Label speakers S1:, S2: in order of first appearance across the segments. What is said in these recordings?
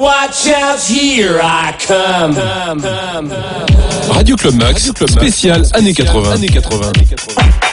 S1: Watch out, here I come.
S2: Radio Club Max, spécial années 80. Années 80.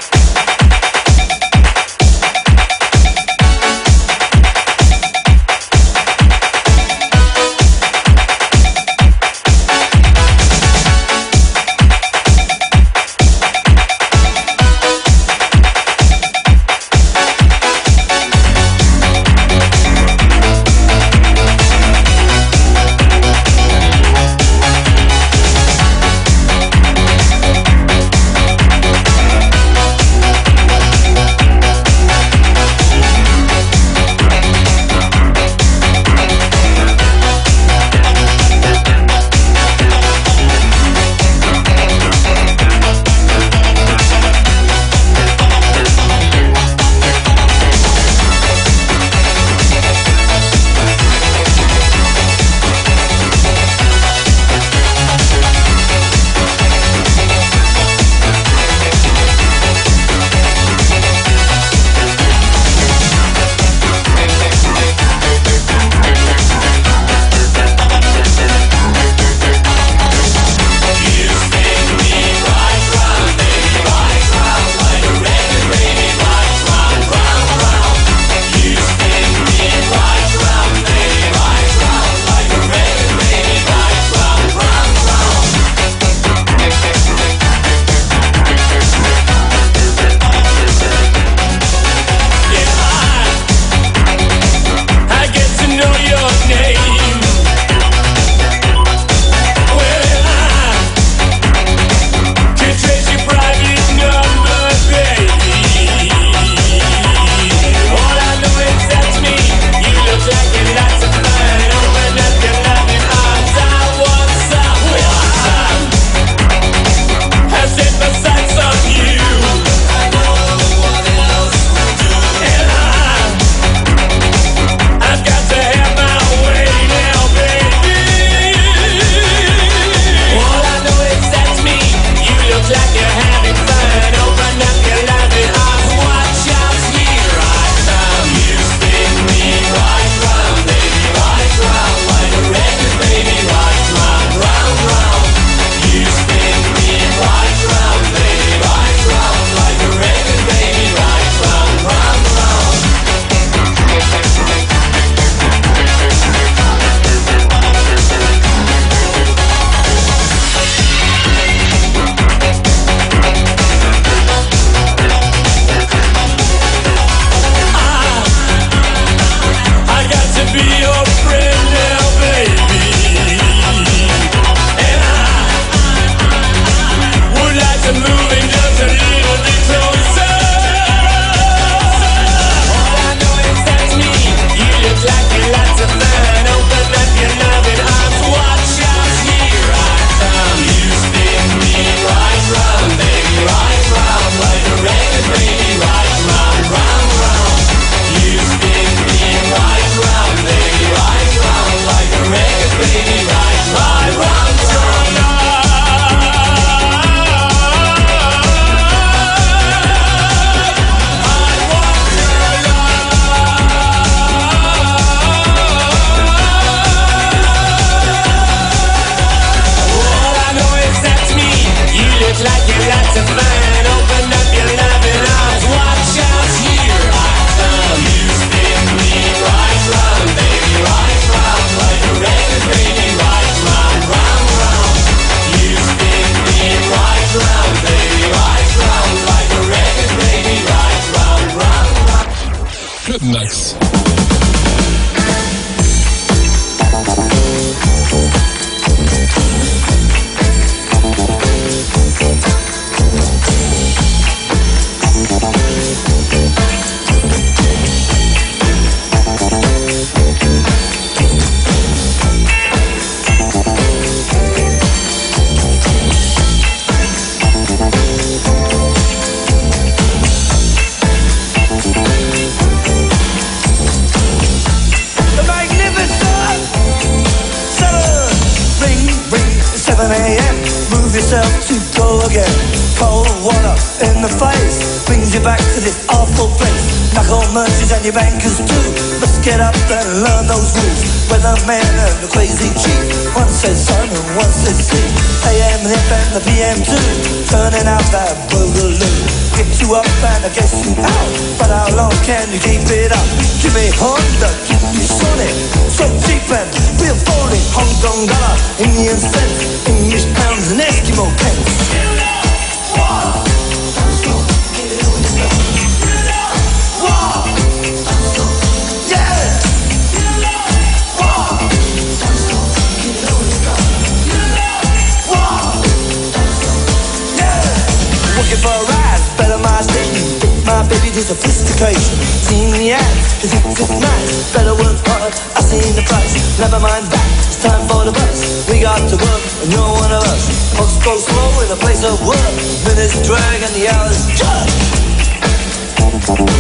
S3: And the hours.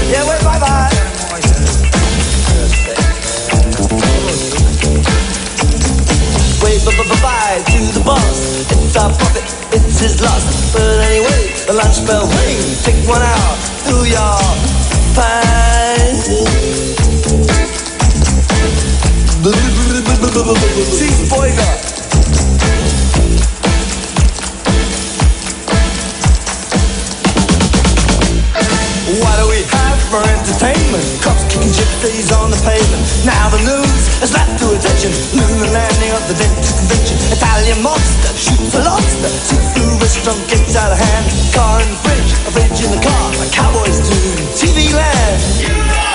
S3: Yeah, where's my bye? Wave bye to the boss. It's our profit, it's his loss. But anyway, the lunch bell ring. Take one out, do your fine. Chief Boyga. Entertainment? Cops kicking gypsies on the pavement. Now the news has lapped to attention. Lunar landing of the dentist convention. Italian monster shoots a lobster. See-through restaurant gets out of hand. Car in the fridge, a fridge in the car. Like cowboys in TV land. You know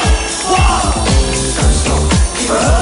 S3: what? Uh-huh.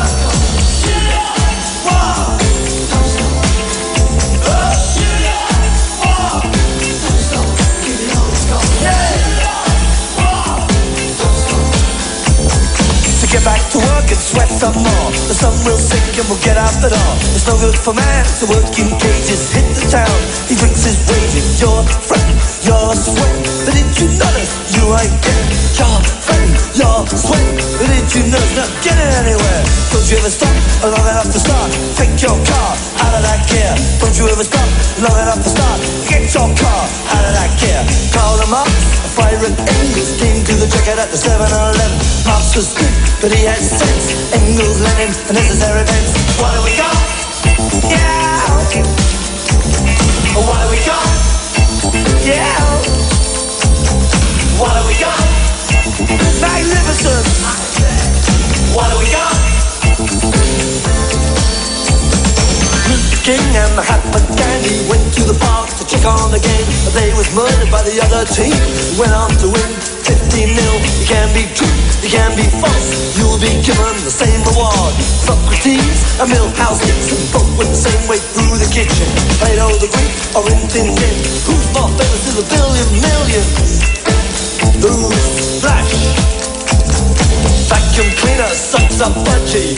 S3: Get back to work and sweat some more. The sun will sink and we'll get out the door. It's no good for man to work in cages. Hit the town, he drinks his wages. Your friend, you're sweating. But did you notice you ain't getting your friend, you're sweating. But did you notice not getting anywhere? Don't you ever stop long enough to start? Take your car out of that gear. Don't you ever stop long enough to start? Get your car out of that gear. Call them up, a and Engels came to the checkout at the 7-Eleven. Pops was good, but he had sense. Engels, Lenin, and necessary events. What do we got? Yeah. What do we got? Yeah. What do we got? Magnificent. What do we got? King and Mahatma Gandhi went to the park to check on the game. But they was murdered by the other team. Went on to win 15 nil. You can be true, you can be false. You'll be given the same reward. Socrates and Milhouse Dixon both went the same way through the kitchen. Plato the Greek or in Tin Tin. Who's more famous to the billion millions? Who's Flash? Vacuum cleaner sucks up budgie.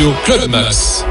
S3: Radio Club
S4: Max.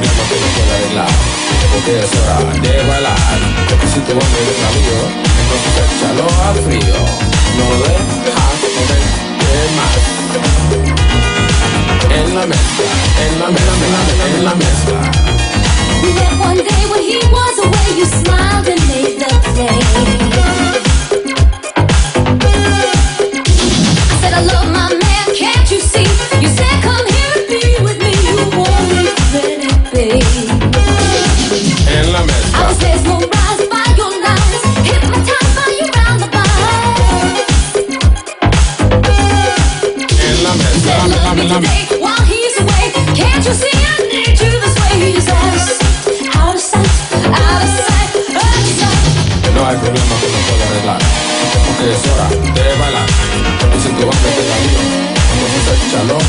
S4: que Porque es hora de bailar Si vas
S5: a amigo Entonces
S6: échalo al frío No dejas comer de más En la mezcla, en la
S7: mezcla, en la mezcla
S6: We met one day when he was away You smiled and made the day I said I love my man, can't you see? You said come here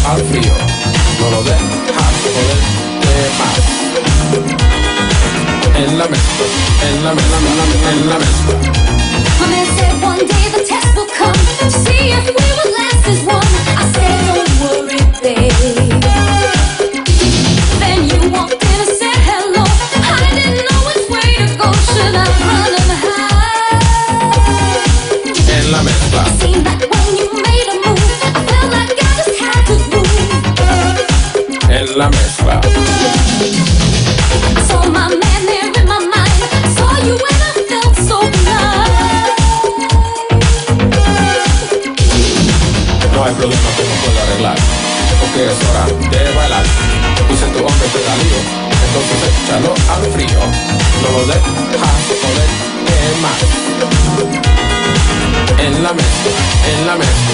S6: al
S8: frío, no lo dejas más. En la mesa, en la mesa, en la mesa. One day the test
S9: will come to see if we last as one. I said, don't worry, babe.
S10: Then you walked in and said hello.
S11: I didn't know which way to go. Should I run and hide? En la mesa. el
S10: problema que no puedo arreglar. Porque es hora de bailar. Yo puse tu
S8: hombre pedalío Entonces échalo al frío. No lo dejas poder quemar En la mesa, en la mesa.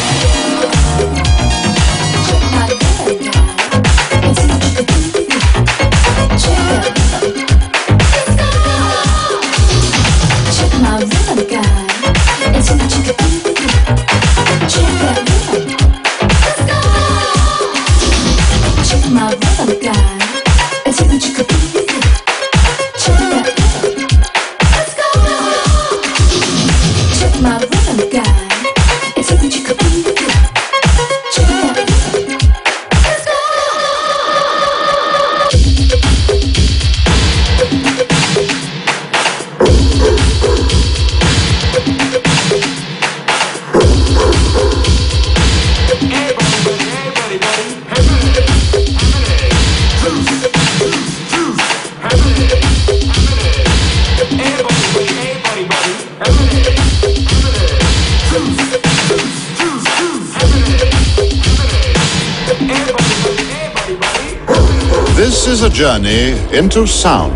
S8: journey into sound.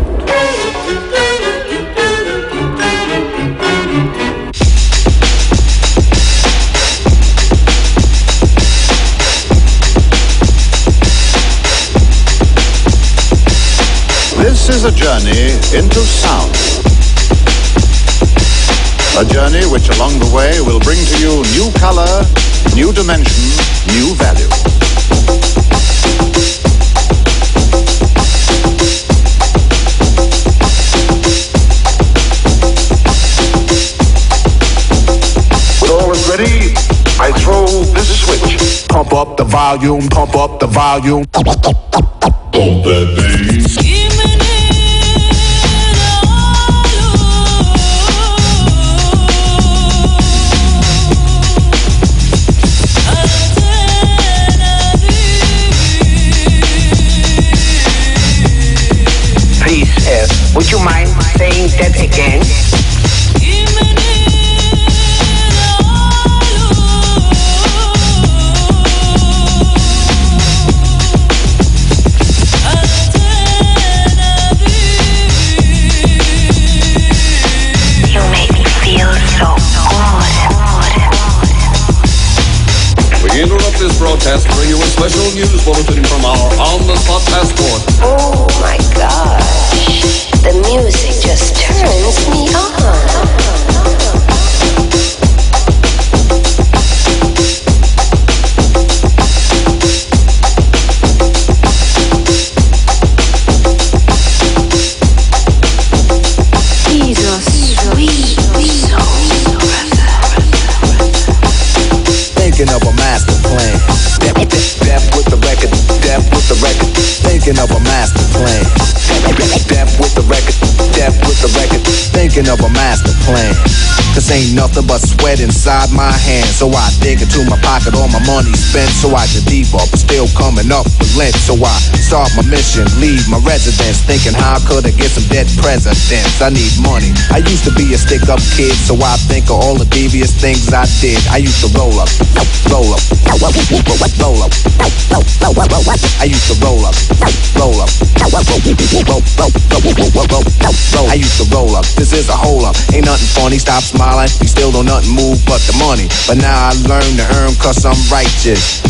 S8: This is a journey into sound. A journey which along the way will bring to you new color, new dimension, new value. Pump up the volume, pump up the volume. Please, uh, would you mind saying that again? Sweat inside my hands. So I dig into my pocket, all my money spent. So I get deeper, but still coming up with lint. So I start my mission, leave my residence. Thinking how could I get some dead presidents? I need money. I used to be a stick up kid, so I think of all the devious things I did. I used to roll up, roll up, roll up, up. I used to roll up, roll up, roll, roll, roll, roll. I used to roll up. This is a hole up. Ain't nothing funny. Stop smiling. We still don't nothing move but the money. But now I learn to earn cause I'm righteous.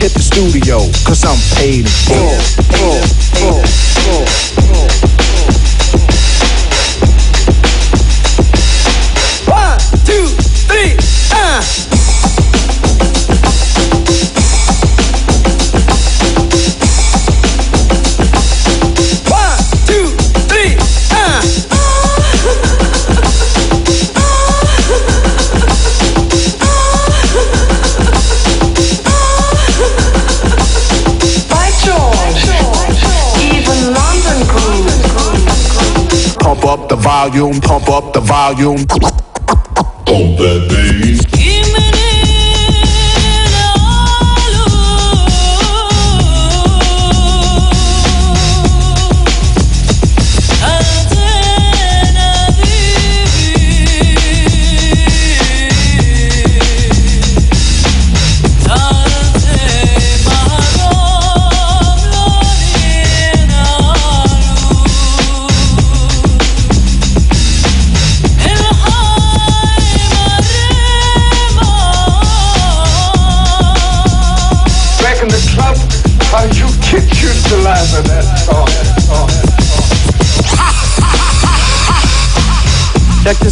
S8: Hit the studio, cause I'm paid in full.
S3: One, two, three, uh.
S8: Volume, pump up the volume. Pump that
S12: in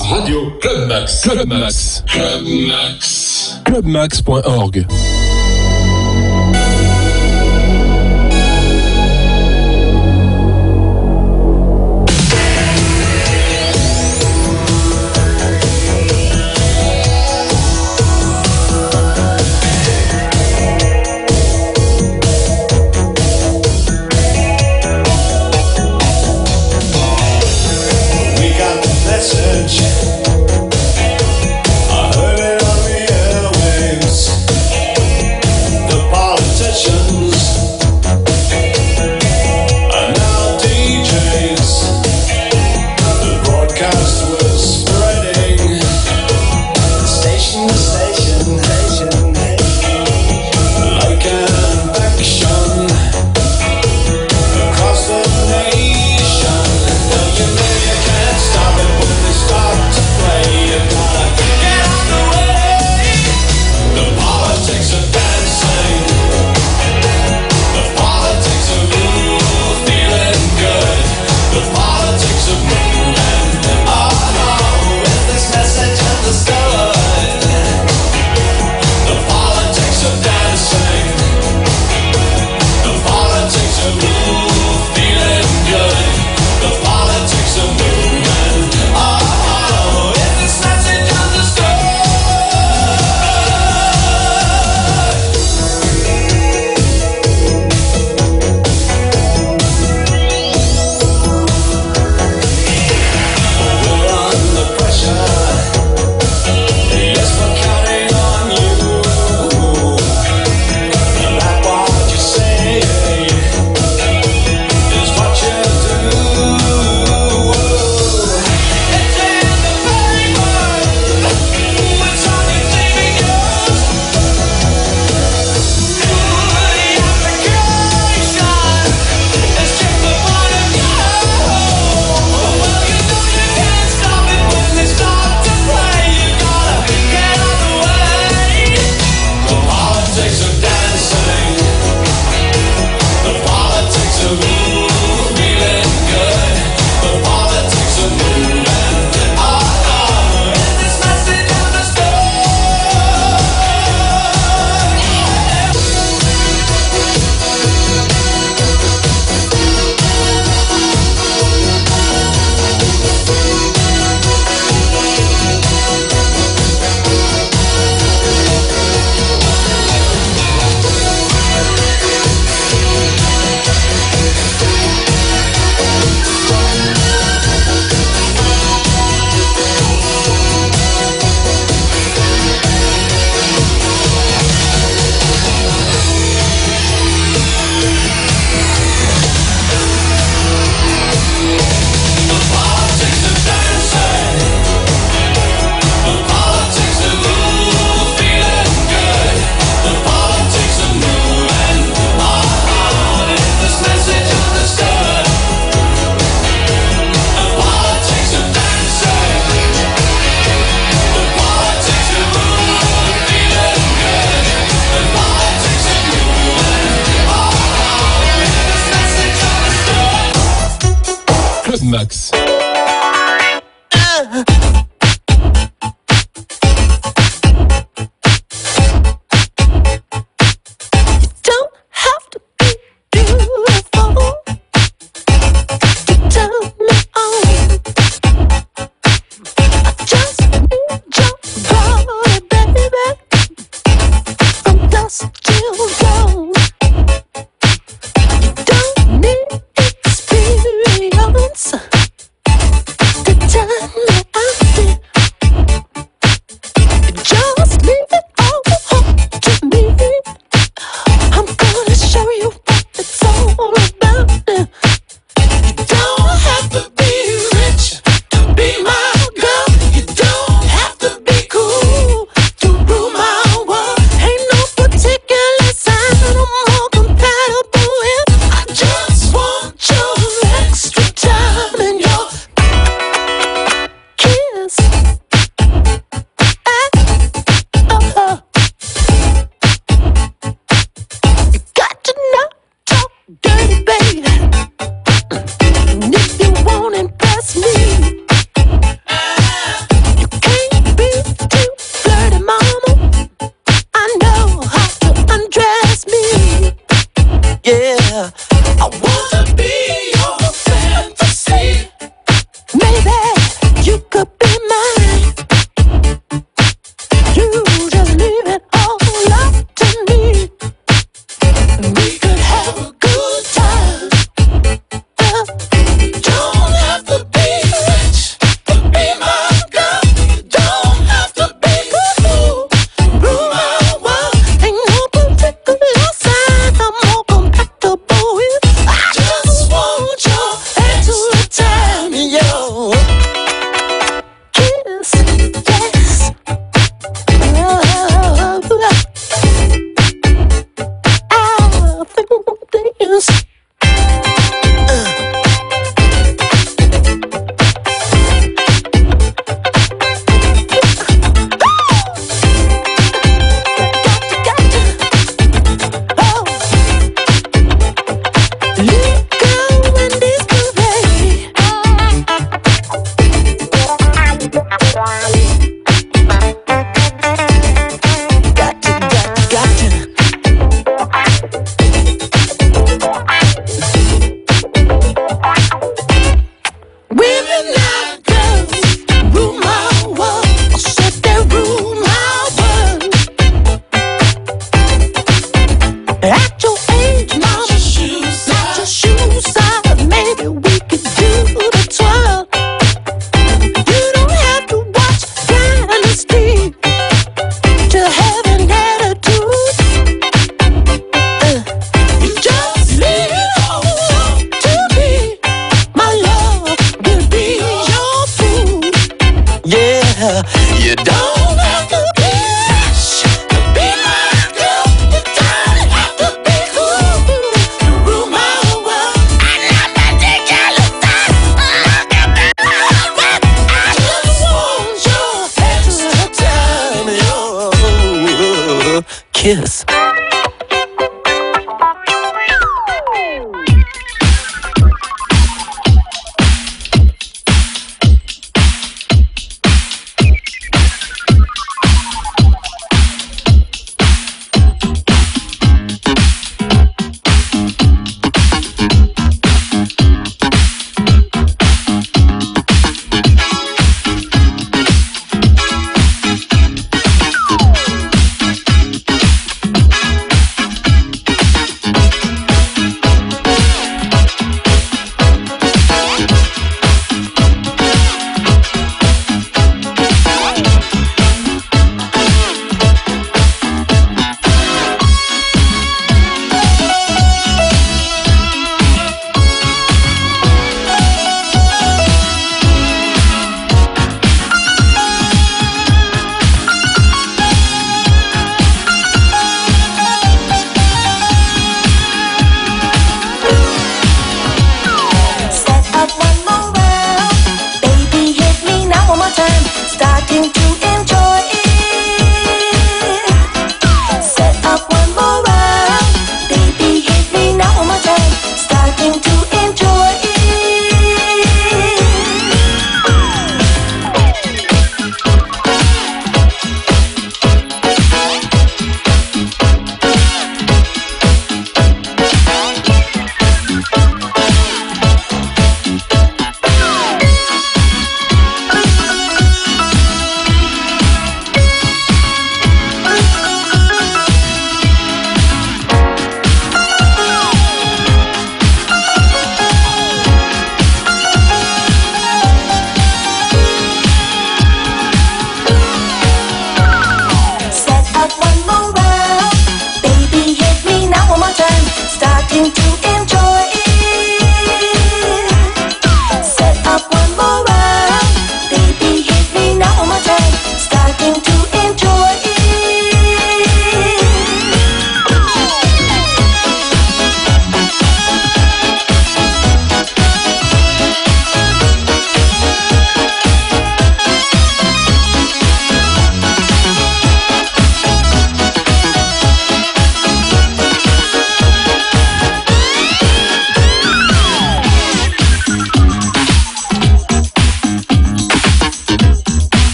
S5: Radio Club Max. Club Max. Club Max. Clubmax.org.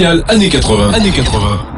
S1: spécial années 80. Années 80.